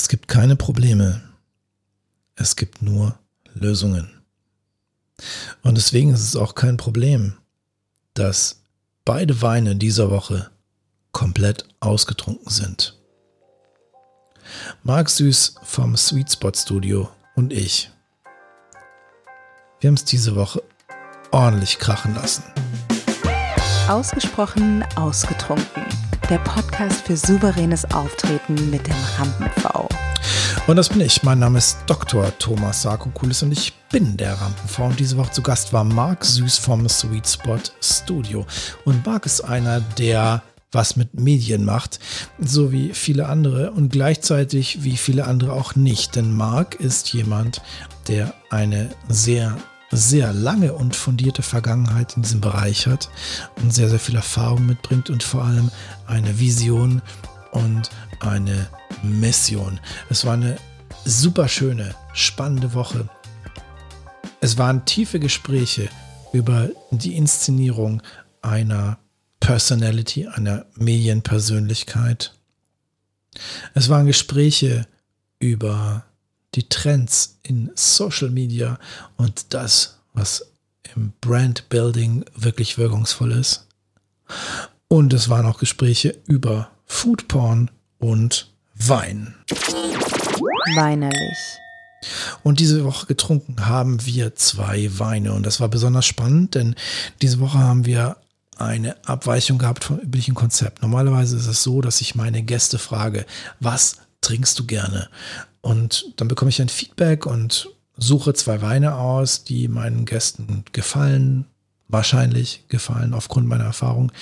Es gibt keine Probleme. Es gibt nur Lösungen. Und deswegen ist es auch kein Problem, dass beide Weine dieser Woche komplett ausgetrunken sind. Marc Süß vom Sweet Spot Studio und ich. Wir haben es diese Woche ordentlich krachen lassen. Ausgesprochen ausgetrunken. Der Podcast für souveränes Auftreten mit dem Rampen-V. Und das bin ich. Mein Name ist Dr. Thomas Sarkokulis und ich bin der Rampen-V. Und diese Woche zu Gast war Marc Süß vom Sweet Spot Studio. Und Marc ist einer, der was mit Medien macht, so wie viele andere und gleichzeitig wie viele andere auch nicht. Denn Marc ist jemand, der eine sehr sehr lange und fundierte Vergangenheit in diesem Bereich hat und sehr, sehr viel Erfahrung mitbringt und vor allem eine Vision und eine Mission. Es war eine super schöne, spannende Woche. Es waren tiefe Gespräche über die Inszenierung einer Personality, einer Medienpersönlichkeit. Es waren Gespräche über die Trends in Social Media und das, was im Brand Building wirklich wirkungsvoll ist. Und es waren auch Gespräche über Food Porn und Wein. Weinerlich. Und diese Woche getrunken haben wir zwei Weine. Und das war besonders spannend, denn diese Woche haben wir eine Abweichung gehabt vom üblichen Konzept. Normalerweise ist es so, dass ich meine Gäste frage, was trinkst du gerne? Und dann bekomme ich ein Feedback und suche zwei Weine aus, die meinen Gästen gefallen, wahrscheinlich gefallen aufgrund meiner Erfahrung.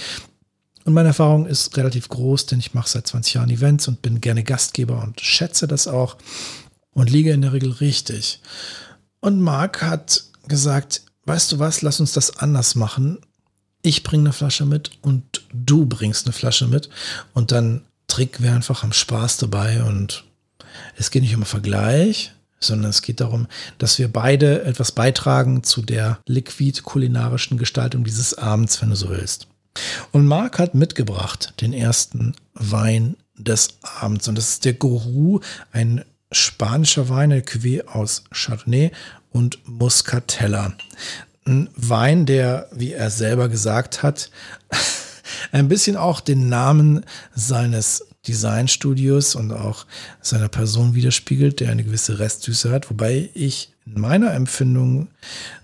Und meine Erfahrung ist relativ groß, denn ich mache seit 20 Jahren Events und bin gerne Gastgeber und schätze das auch und liege in der Regel richtig. Und Marc hat gesagt, weißt du was, lass uns das anders machen. Ich bringe eine Flasche mit und du bringst eine Flasche mit und dann trinken wir einfach am Spaß dabei und es geht nicht um Vergleich, sondern es geht darum, dass wir beide etwas beitragen zu der liquid-kulinarischen Gestaltung dieses Abends, wenn du so willst. Und Marc hat mitgebracht den ersten Wein des Abends. Und das ist der Gourou, ein spanischer Wein, ein Cuvée aus Chardonnay und Muscatella. Ein Wein, der, wie er selber gesagt hat, ein bisschen auch den Namen seines Designstudios und auch seiner Person widerspiegelt, der eine gewisse Restsüße hat, wobei ich in meiner Empfindung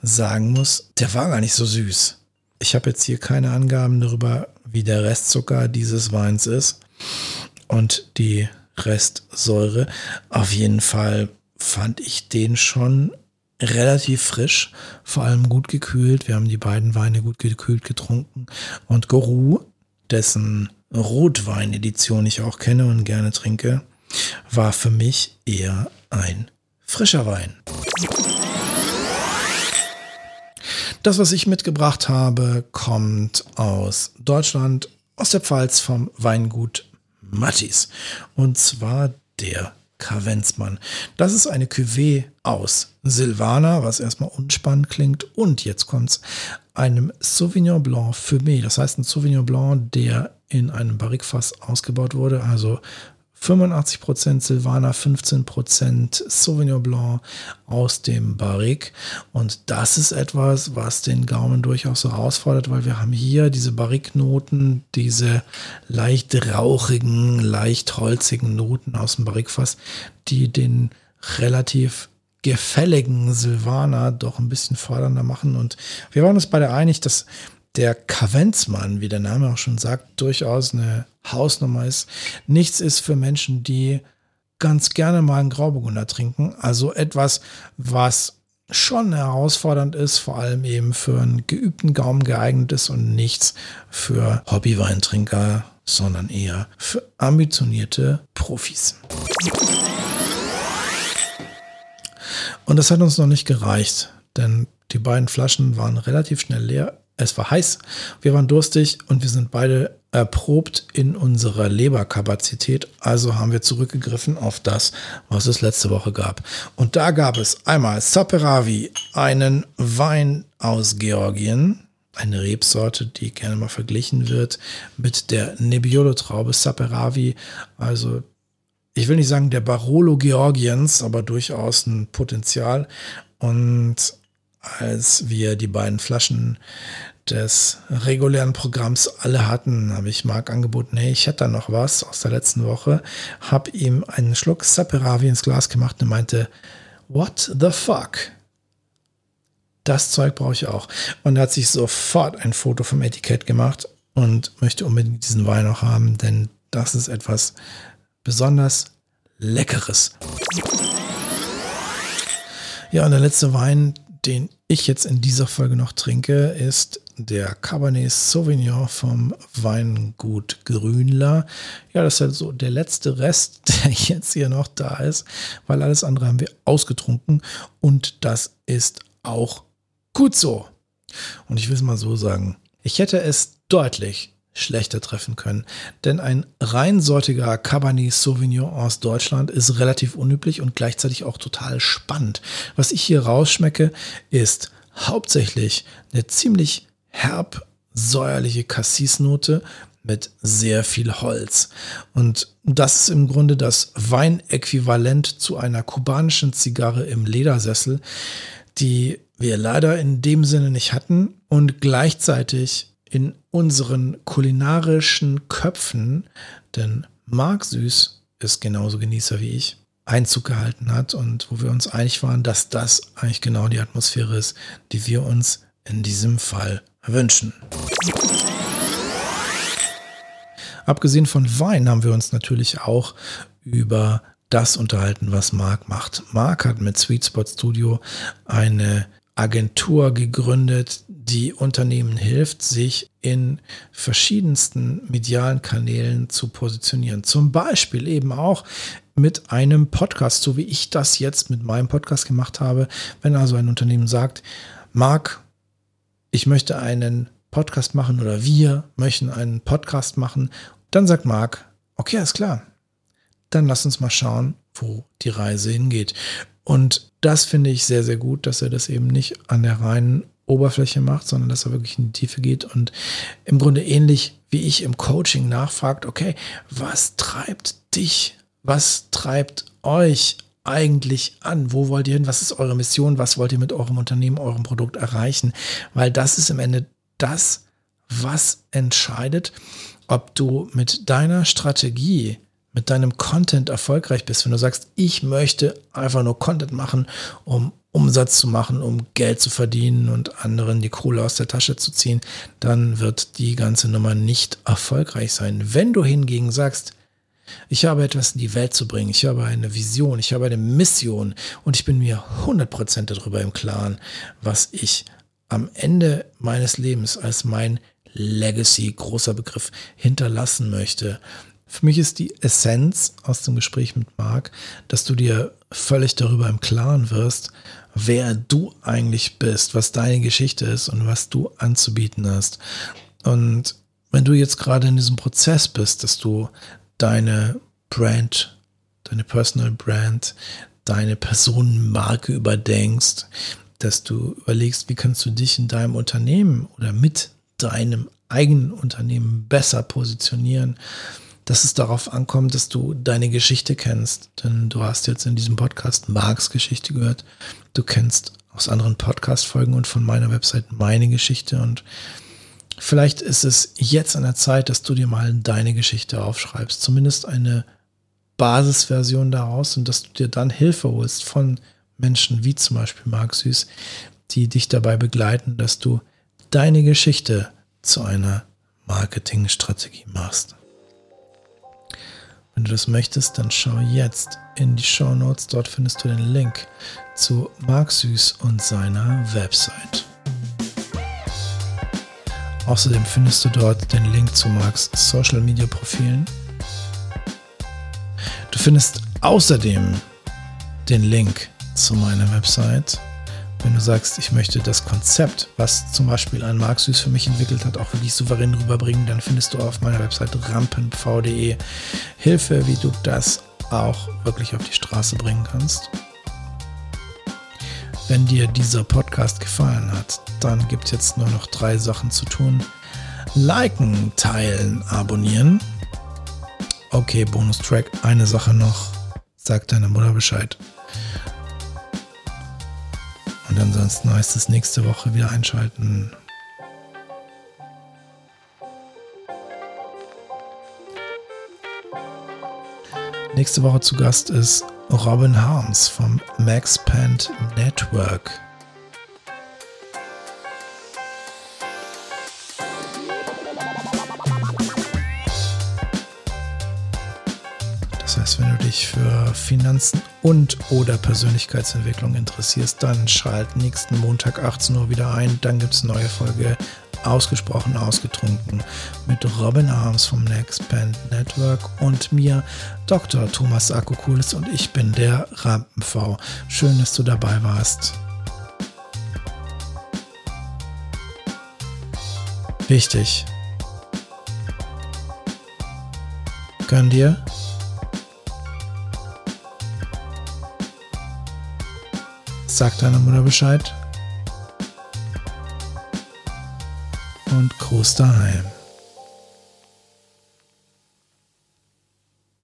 sagen muss, der war gar nicht so süß. Ich habe jetzt hier keine Angaben darüber, wie der Restzucker dieses Weins ist und die Restsäure. Auf jeden Fall fand ich den schon relativ frisch, vor allem gut gekühlt. Wir haben die beiden Weine gut gekühlt getrunken und Goru, dessen Rotwein-Edition ich auch kenne und gerne trinke, war für mich eher ein frischer Wein. Das, was ich mitgebracht habe, kommt aus Deutschland, aus der Pfalz vom Weingut Mattis. Und zwar der Kavenzmann. Das ist eine Cuvée aus Silvana, was erstmal unspannend klingt. Und jetzt kommt es einem Sauvignon Blanc mich. Das heißt ein Sauvignon Blanc, der in einem Barrikfass ausgebaut wurde. Also 85% Silvaner, 15% Sauvignon Blanc aus dem Barrique. Und das ist etwas, was den Gaumen durchaus so herausfordert, weil wir haben hier diese Barrique-Noten, diese leicht rauchigen, leicht holzigen Noten aus dem Barrikfass, die den relativ gefälligen Silvaner doch ein bisschen fordernder machen. Und wir waren uns beide einig, dass der Kavenzmann, wie der Name auch schon sagt, durchaus eine Hausnummer ist. Nichts ist für Menschen, die ganz gerne mal einen Grauburgunder trinken. Also etwas, was schon herausfordernd ist, vor allem eben für einen geübten Gaumen geeignet ist und nichts für Hobbyweintrinker, sondern eher für ambitionierte Profis. Und das hat uns noch nicht gereicht, denn die beiden Flaschen waren relativ schnell leer. Es war heiß, wir waren durstig und wir sind beide erprobt in unserer Leberkapazität. Also haben wir zurückgegriffen auf das, was es letzte Woche gab. Und da gab es einmal Saperavi, einen Wein aus Georgien, eine Rebsorte, die gerne mal verglichen wird mit der Nebbiolo-Traube Saperavi, also ich will nicht sagen der Barolo Georgiens, aber durchaus ein Potenzial. Und als wir die beiden Flaschen des regulären Programms alle hatten, habe ich Marc angeboten, hey, ich hätte da noch was aus der letzten Woche, habe ihm einen Schluck Saperavi ins Glas gemacht und meinte, what the fuck? Das Zeug brauche ich auch. Und er hat sich sofort ein Foto vom Etikett gemacht und möchte unbedingt diesen Wein auch haben, denn das ist etwas besonders Leckeres. Ja, und der letzte Wein, den ich jetzt in dieser Folge noch trinke, ist der Cabernet Sauvignon vom Weingut Grünler. Ja, das ist halt so der letzte Rest, der jetzt hier noch da ist, weil alles andere haben wir ausgetrunken und das ist auch gut so. Und ich will es mal so sagen, ich hätte es deutlich schlechter treffen können. Denn ein reinsortiger Cabernet Sauvignon aus Deutschland ist relativ unüblich und gleichzeitig auch total spannend. Was ich hier rausschmecke, ist hauptsächlich eine ziemlich herb säuerliche Cassis-Note mit sehr viel Holz. Und das ist im Grunde das Weinäquivalent zu einer kubanischen Zigarre im Ledersessel, die wir leider in dem Sinne nicht hatten und gleichzeitig in unseren kulinarischen Köpfen, denn Marc Süß ist genauso Genießer wie ich, Einzug gehalten hat und wo wir uns einig waren, dass das eigentlich genau die Atmosphäre ist, die wir uns in diesem Fall wünschen. Abgesehen von Wein haben wir uns natürlich auch über das unterhalten, was Marc macht. Marc hat mit Sweet Spot Studio eine Agentur gegründet, die Unternehmen hilft, sich in verschiedensten medialen Kanälen zu positionieren. Zum Beispiel eben auch mit einem Podcast, so wie ich das jetzt mit meinem Podcast gemacht habe. Wenn also ein Unternehmen sagt, Marc, ich möchte einen Podcast machen oder wir möchten einen Podcast machen, dann sagt Marc, okay, ist klar. Dann lass uns mal schauen, wo die Reise hingeht. Und das finde ich sehr, sehr gut, dass er das eben nicht an der reinen Oberfläche macht, sondern dass er wirklich in die Tiefe geht und im Grunde ähnlich wie ich im Coaching nachfragt, okay, was treibt dich, was treibt euch eigentlich an? Wo wollt ihr hin? Was ist eure Mission? Was wollt ihr mit eurem Unternehmen, eurem Produkt erreichen? Weil das ist im Ende das, was entscheidet, ob du mit deiner Strategie mit deinem Content erfolgreich bist, wenn du sagst, ich möchte einfach nur Content machen, um Umsatz zu machen, um Geld zu verdienen und anderen die Kohle aus der Tasche zu ziehen, dann wird die ganze Nummer nicht erfolgreich sein. Wenn du hingegen sagst, ich habe etwas in die Welt zu bringen, ich habe eine Vision, ich habe eine Mission. Und ich bin mir 100% darüber im Klaren, was ich am Ende meines Lebens als mein Legacy, großer Begriff, hinterlassen möchte, für mich ist die Essenz aus dem Gespräch mit Marc, dass du dir völlig darüber im Klaren wirst, wer du eigentlich bist, was deine Geschichte ist und was du anzubieten hast. Und wenn du jetzt gerade in diesem Prozess bist, dass du deine Brand, deine Personal Brand, deine Personenmarke überdenkst, dass du überlegst, wie kannst du dich in deinem Unternehmen oder mit deinem eigenen Unternehmen besser positionieren, dass es darauf ankommt, dass du deine Geschichte kennst. Denn du hast jetzt in diesem Podcast Marks Geschichte gehört. Du kennst aus anderen Podcast-Folgen und von meiner Website meine Geschichte. Und vielleicht ist es jetzt an der Zeit, dass du dir mal deine Geschichte aufschreibst. Zumindest eine Basisversion daraus und dass du dir dann Hilfe holst von Menschen wie zum Beispiel Marc Süß, die dich dabei begleiten, dass du deine Geschichte zu einer Marketingstrategie machst. Wenn du das möchtest, dann schau jetzt in die Show Notes. Dort findest du den Link zu Marc Süß und seiner Website. Außerdem findest du dort den Link zu Marks Social Media Profilen. Du findest außerdem den Link zu meiner Website wenn du sagst, ich möchte das Konzept, was zum Beispiel ein Marc Süß für mich entwickelt hat, auch wirklich souverän rüberbringen, dann findest du auf meiner Website rampenv.de Hilfe, wie du das auch wirklich auf die Straße bringen kannst. Wenn dir dieser Podcast gefallen hat, dann gibt es jetzt nur noch drei Sachen zu tun. Liken, teilen, abonnieren. Okay, Bonustrack, eine Sache noch. Sag deiner Mutter Bescheid. Und ansonsten heißt es nächste Woche wieder einschalten. Nächste Woche zu Gast ist Robin Harms vom Maxpand Network. Das heißt, wenn du dich für Finanzen und oder Persönlichkeitsentwicklung interessierst, dann schalt nächsten Montag 18 Uhr wieder ein. Dann gibt es eine neue Folge ausgesprochen ausgetrunken mit Robin Arms vom Next Band Network und mir, Dr. Thomas Akokulis und ich bin der Rampenv. Schön, dass du dabei warst. Wichtig. Gönn dir. Sag deiner Mutter Bescheid. Und Gruß daheim.